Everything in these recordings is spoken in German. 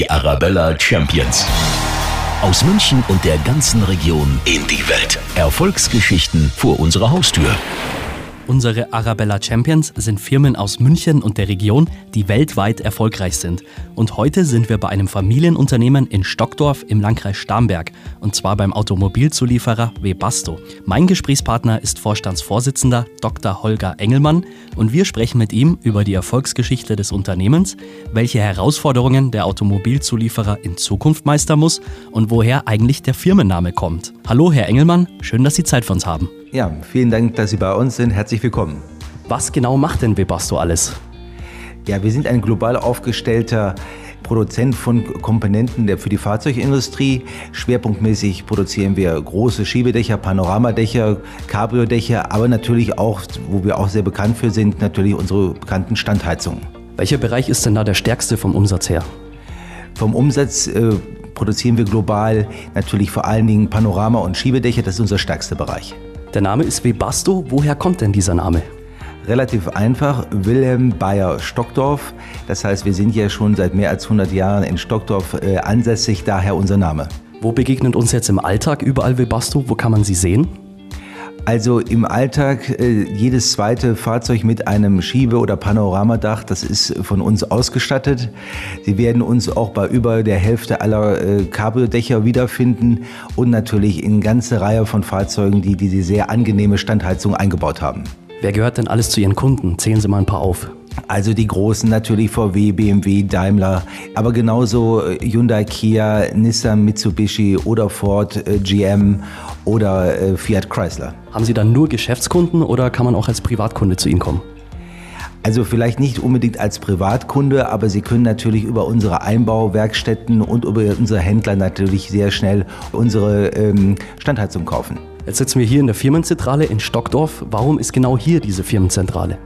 Die Arabella Champions. Aus München und der ganzen Region in die Welt. Erfolgsgeschichten vor unserer Haustür. Unsere Arabella Champions sind Firmen aus München und der Region, die weltweit erfolgreich sind. Und heute sind wir bei einem Familienunternehmen in Stockdorf im Landkreis Starnberg. Und zwar beim Automobilzulieferer Webasto. Mein Gesprächspartner ist Vorstandsvorsitzender Dr. Holger Engelmann. Und wir sprechen mit ihm über die Erfolgsgeschichte des Unternehmens, welche Herausforderungen der Automobilzulieferer in Zukunft meistern muss und woher eigentlich der Firmenname kommt. Hallo, Herr Engelmann. Schön, dass Sie Zeit für uns haben. Ja, vielen Dank, dass Sie bei uns sind. Herzlich willkommen. Was genau macht denn Webasto alles? Ja, wir sind ein global aufgestellter Produzent von Komponenten der, für die Fahrzeugindustrie. Schwerpunktmäßig produzieren wir große Schiebedächer, Panoramadächer, Cabrio-Dächer, aber natürlich auch, wo wir auch sehr bekannt für sind, natürlich unsere bekannten Standheizungen. Welcher Bereich ist denn da der stärkste vom Umsatz her? Vom Umsatz äh, produzieren wir global natürlich vor allen Dingen Panorama- und Schiebedächer, das ist unser stärkster Bereich. Der Name ist Webasto. Woher kommt denn dieser Name? Relativ einfach, Wilhelm Bayer Stockdorf. Das heißt, wir sind ja schon seit mehr als 100 Jahren in Stockdorf äh, ansässig, daher unser Name. Wo begegnet uns jetzt im Alltag überall Webasto? Wo kann man sie sehen? Also im Alltag äh, jedes zweite Fahrzeug mit einem Schiebe- oder Panoramadach, das ist von uns ausgestattet. Sie werden uns auch bei über der Hälfte aller äh, Cabrio-Dächer wiederfinden und natürlich in ganze Reihe von Fahrzeugen, die diese sehr angenehme Standheizung eingebaut haben. Wer gehört denn alles zu Ihren Kunden? Zählen Sie mal ein paar auf. Also die großen natürlich VW, BMW, Daimler, aber genauso äh, Hyundai, Kia, Nissan, Mitsubishi oder Ford, äh, GM oder äh, Fiat Chrysler. Haben Sie dann nur Geschäftskunden oder kann man auch als Privatkunde zu Ihnen kommen? Also vielleicht nicht unbedingt als Privatkunde, aber Sie können natürlich über unsere Einbauwerkstätten und über unsere Händler natürlich sehr schnell unsere ähm, Standheizung kaufen. Jetzt sitzen wir hier in der Firmenzentrale in Stockdorf. Warum ist genau hier diese Firmenzentrale?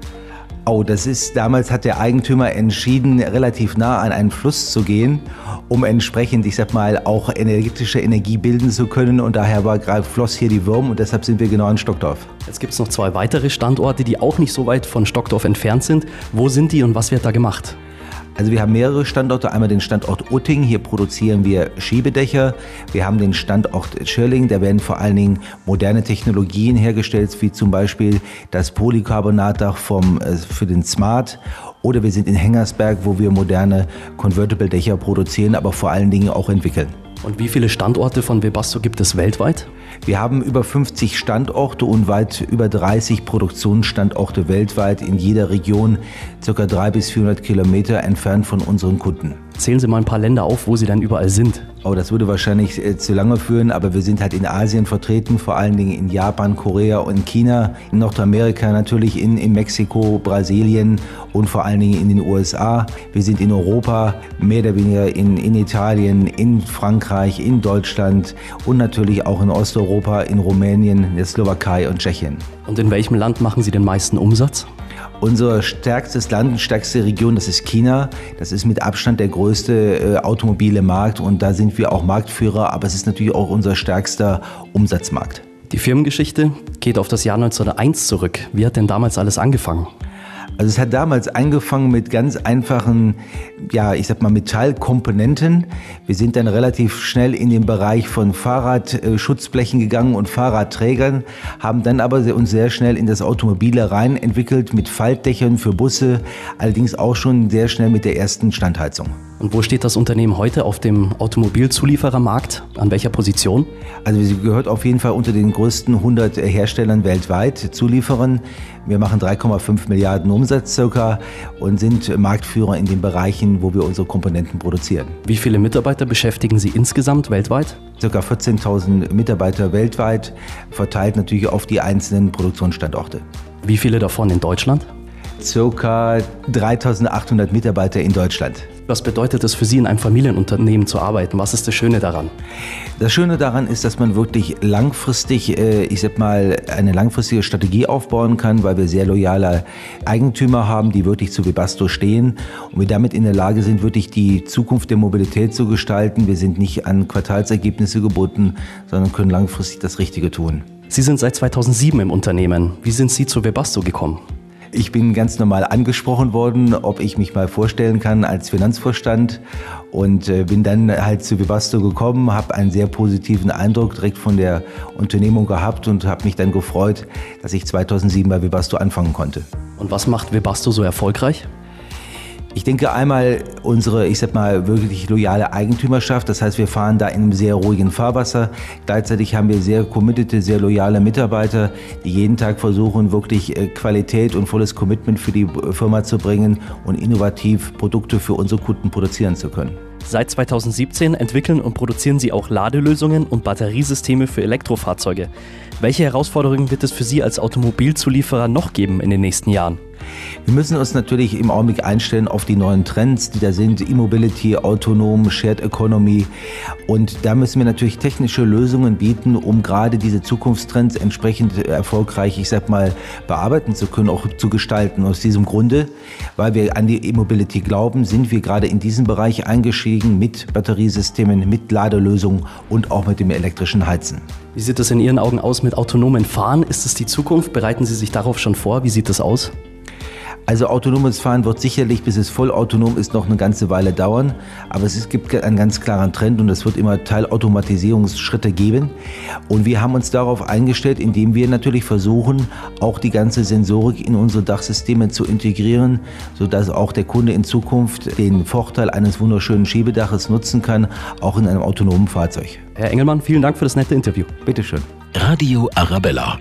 Oh, das ist, damals hat der Eigentümer entschieden, relativ nah an einen Fluss zu gehen, um entsprechend, ich sag mal, auch energetische Energie bilden zu können. Und daher war gerade floss hier die Würm und deshalb sind wir genau in Stockdorf. Jetzt gibt es noch zwei weitere Standorte, die auch nicht so weit von Stockdorf entfernt sind. Wo sind die und was wird da gemacht? Also wir haben mehrere Standorte. Einmal den Standort Utting, hier produzieren wir Schiebedächer. Wir haben den Standort Schirling, da werden vor allen Dingen moderne Technologien hergestellt, wie zum Beispiel das Polycarbonatdach vom, äh, für den Smart. Oder wir sind in Hengersberg, wo wir moderne Convertible-Dächer produzieren, aber vor allen Dingen auch entwickeln. Und wie viele Standorte von Webasto gibt es weltweit? Wir haben über 50 Standorte und weit über 30 Produktionsstandorte weltweit in jeder Region, ca. 300 bis 400 Kilometer entfernt von unseren Kunden. Zählen Sie mal ein paar Länder auf, wo Sie dann überall sind. Oh, das würde wahrscheinlich äh, zu lange führen, aber wir sind halt in Asien vertreten, vor allen Dingen in Japan, Korea und China, in Nordamerika natürlich, in, in Mexiko, Brasilien und vor allen Dingen in den USA. Wir sind in Europa, mehr oder weniger in, in Italien, in Frankreich, in Deutschland und natürlich auch in Osteuropa, in Rumänien, der Slowakei und Tschechien. Und in welchem Land machen Sie den meisten Umsatz? Unser stärkstes Land, stärkste Region, das ist China. Das ist mit Abstand der größte äh, automobile Markt und da sind wir auch Marktführer, aber es ist natürlich auch unser stärkster Umsatzmarkt. Die Firmengeschichte geht auf das Jahr 1901 zurück. Wie hat denn damals alles angefangen? Also es hat damals angefangen mit ganz einfachen, ja, ich sag mal Metallkomponenten. Wir sind dann relativ schnell in den Bereich von Fahrradschutzblechen gegangen und Fahrradträgern, haben dann aber uns sehr schnell in das Automobile rein entwickelt mit Faltdächern für Busse, allerdings auch schon sehr schnell mit der ersten Standheizung. Und wo steht das Unternehmen heute auf dem Automobilzulieferermarkt? An welcher Position? Also sie gehört auf jeden Fall unter den größten 100 Herstellern weltweit, Zulieferern. Wir machen 3,5 Milliarden Umsatz circa und sind Marktführer in den Bereichen, wo wir unsere Komponenten produzieren. Wie viele Mitarbeiter beschäftigen Sie insgesamt weltweit? Circa 14.000 Mitarbeiter weltweit, verteilt natürlich auf die einzelnen Produktionsstandorte. Wie viele davon in Deutschland? Circa 3.800 Mitarbeiter in Deutschland. Was bedeutet es für Sie, in einem Familienunternehmen zu arbeiten? Was ist das Schöne daran? Das Schöne daran ist, dass man wirklich langfristig, äh, ich sag mal, eine langfristige Strategie aufbauen kann, weil wir sehr loyale Eigentümer haben, die wirklich zu Webasto stehen und wir damit in der Lage sind, wirklich die Zukunft der Mobilität zu gestalten. Wir sind nicht an Quartalsergebnisse gebunden, sondern können langfristig das Richtige tun. Sie sind seit 2007 im Unternehmen. Wie sind Sie zu Webasto gekommen? Ich bin ganz normal angesprochen worden, ob ich mich mal vorstellen kann als Finanzvorstand und äh, bin dann halt zu Vivasto gekommen, habe einen sehr positiven Eindruck direkt von der Unternehmung gehabt und habe mich dann gefreut, dass ich 2007 bei Vivasto anfangen konnte. Und was macht Vivasto so erfolgreich? Ich denke einmal unsere, ich sag mal, wirklich loyale Eigentümerschaft. Das heißt, wir fahren da in einem sehr ruhigen Fahrwasser. Gleichzeitig haben wir sehr committete, sehr loyale Mitarbeiter, die jeden Tag versuchen, wirklich äh, Qualität und volles Commitment für die Firma zu bringen und innovativ Produkte für unsere Kunden produzieren zu können. Seit 2017 entwickeln und produzieren Sie auch Ladelösungen und Batteriesysteme für Elektrofahrzeuge. Welche Herausforderungen wird es für Sie als Automobilzulieferer noch geben in den nächsten Jahren? Wir müssen uns natürlich im Augenblick einstellen auf die neuen Trends, die da sind, E-Mobility, autonom, Shared Economy. Und da müssen wir natürlich technische Lösungen bieten, um gerade diese Zukunftstrends entsprechend erfolgreich, ich sag mal, bearbeiten zu können, auch zu gestalten. Aus diesem Grunde, weil wir an die E-Mobility glauben, sind wir gerade in diesem Bereich eingestiegen mit Batteriesystemen, mit Ladelösungen und auch mit dem elektrischen Heizen. Wie sieht es in Ihren Augen aus mit autonomen Fahren? Ist es die Zukunft? Bereiten Sie sich darauf schon vor? Wie sieht das aus? Also autonomes Fahren wird sicherlich, bis es vollautonom ist, noch eine ganze Weile dauern. Aber es gibt einen ganz klaren Trend und es wird immer Teilautomatisierungsschritte geben. Und wir haben uns darauf eingestellt, indem wir natürlich versuchen, auch die ganze Sensorik in unsere Dachsysteme zu integrieren, sodass auch der Kunde in Zukunft den Vorteil eines wunderschönen Schiebedaches nutzen kann, auch in einem autonomen Fahrzeug. Herr Engelmann, vielen Dank für das nette Interview. Bitteschön. Radio Arabella.